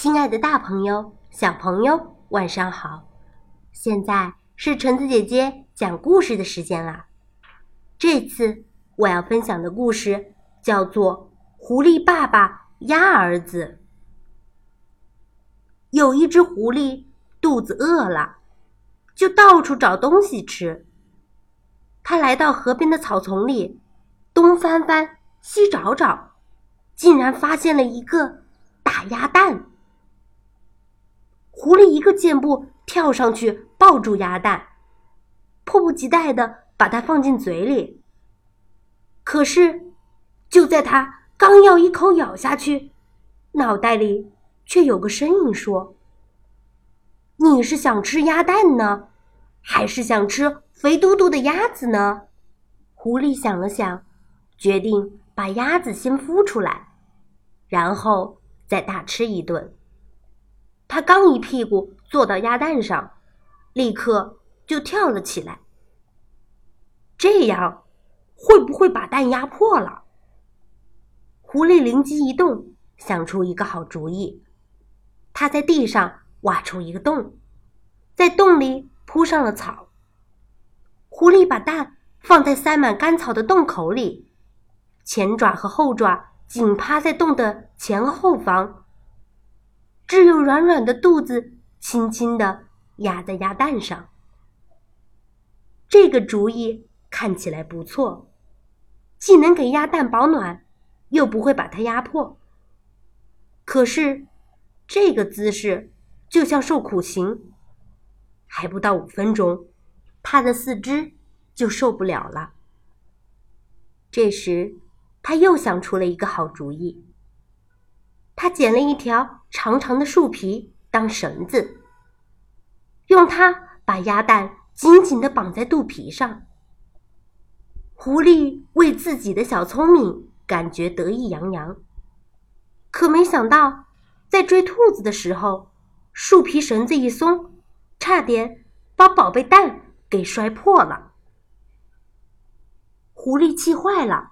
亲爱的大朋友、小朋友，晚上好！现在是橙子姐姐讲故事的时间啦。这次我要分享的故事叫做《狐狸爸爸鸭儿子》。有一只狐狸肚子饿了，就到处找东西吃。他来到河边的草丛里，东翻翻，西找找，竟然发现了一个大鸭蛋。狐狸一个箭步跳上去，抱住鸭蛋，迫不及待的把它放进嘴里。可是，就在他刚要一口咬下去，脑袋里却有个声音说：“你是想吃鸭蛋呢，还是想吃？”肥嘟嘟的鸭子呢？狐狸想了想，决定把鸭子先孵出来，然后再大吃一顿。他刚一屁股坐到鸭蛋上，立刻就跳了起来。这样会不会把蛋压破了？狐狸灵机一动，想出一个好主意。他在地上挖出一个洞，在洞里铺上了草。狐狸把蛋放在塞满干草的洞口里，前爪和后爪紧趴在洞的前后方，只有软软的肚子轻轻地压在鸭蛋上。这个主意看起来不错，既能给鸭蛋保暖，又不会把它压破。可是，这个姿势就像受苦刑，还不到五分钟。他的四肢就受不了了。这时，他又想出了一个好主意。他捡了一条长长的树皮当绳子，用它把鸭蛋紧紧的绑在肚皮上。狐狸为自己的小聪明感觉得意洋洋，可没想到，在追兔子的时候，树皮绳子一松，差点把宝贝蛋。给摔破了，狐狸气坏了，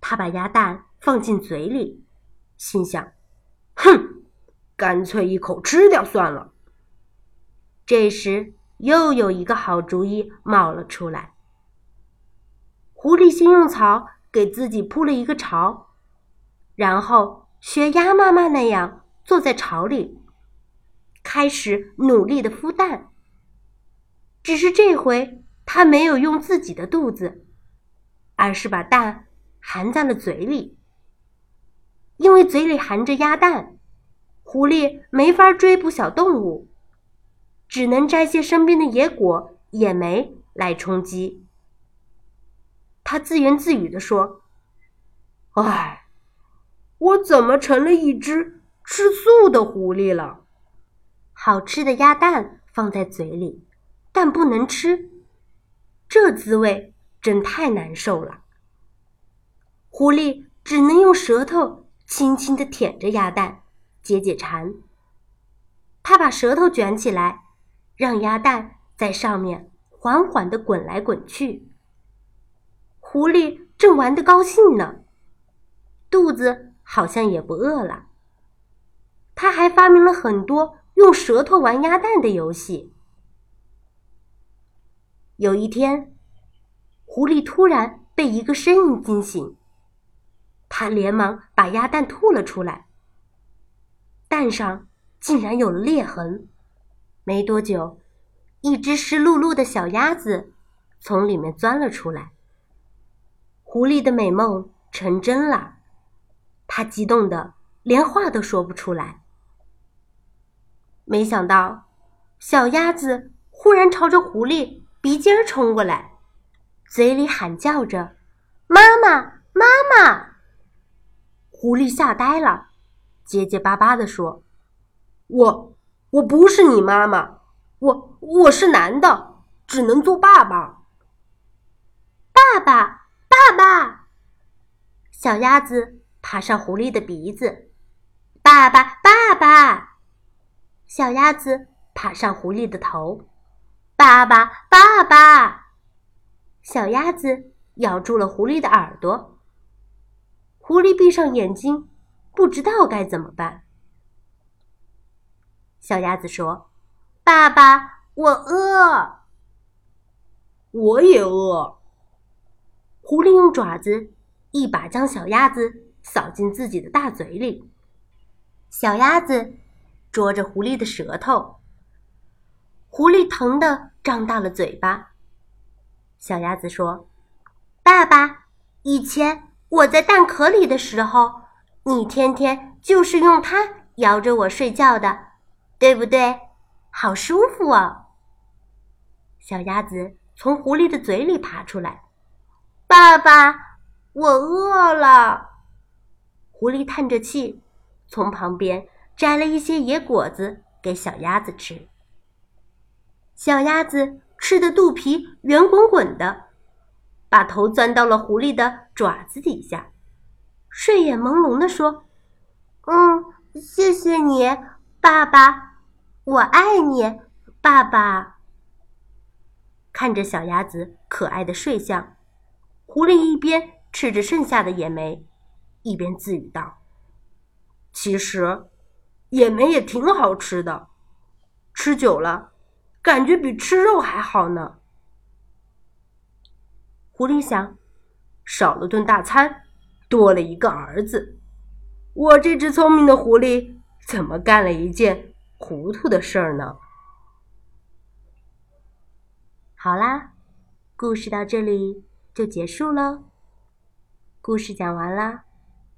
他把鸭蛋放进嘴里，心想：“哼，干脆一口吃掉算了。”这时，又有一个好主意冒了出来。狐狸先用草给自己铺了一个巢，然后学鸭妈妈那样坐在巢里，开始努力的孵蛋。只是这回，他没有用自己的肚子，而是把蛋含在了嘴里。因为嘴里含着鸭蛋，狐狸没法追捕小动物，只能摘些身边的野果、野莓来充饥。他自言自语地说：“唉，我怎么成了一只吃素的狐狸了？好吃的鸭蛋放在嘴里。”但不能吃，这滋味真太难受了。狐狸只能用舌头轻轻地舔着鸭蛋，解解馋。他把舌头卷起来，让鸭蛋在上面缓缓地滚来滚去。狐狸正玩得高兴呢，肚子好像也不饿了。他还发明了很多用舌头玩鸭蛋的游戏。有一天，狐狸突然被一个声音惊醒，他连忙把鸭蛋吐了出来。蛋上竟然有了裂痕，没多久，一只湿漉漉的小鸭子从里面钻了出来。狐狸的美梦成真了，他激动的连话都说不出来。没想到，小鸭子忽然朝着狐狸。鼻尖儿冲过来，嘴里喊叫着：“妈妈，妈妈！”狐狸吓呆了，结结巴巴地说：“我我不是你妈妈，我我是男的，只能做爸爸。”爸爸，爸爸！小鸭子爬上狐狸的鼻子，爸爸，爸爸！小鸭子爬上狐狸的头。爸爸，爸爸！小鸭子咬住了狐狸的耳朵。狐狸闭上眼睛，不知道该怎么办。小鸭子说：“爸爸，我饿。”我也饿。狐狸用爪子一把将小鸭子扫进自己的大嘴里。小鸭子啄着狐狸的舌头，狐狸疼得张大了嘴巴。小鸭子说：“爸爸，以前我在蛋壳里的时候，你天天就是用它摇着我睡觉的，对不对？好舒服哦。”小鸭子从狐狸的嘴里爬出来：“爸爸，我饿了。”狐狸叹着气。从旁边摘了一些野果子给小鸭子吃。小鸭子吃的肚皮圆滚滚的，把头钻到了狐狸的爪子底下，睡眼朦胧地说：“嗯，谢谢你，爸爸，我爱你，爸爸。”看着小鸭子可爱的睡相，狐狸一边吃着剩下的野莓，一边自语道。其实，野莓也挺好吃的，吃久了，感觉比吃肉还好呢。狐狸想，少了顿大餐，多了一个儿子，我这只聪明的狐狸怎么干了一件糊涂的事儿呢？好啦，故事到这里就结束喽。故事讲完啦，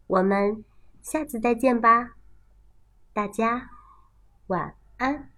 我们。下次再见吧，大家晚安。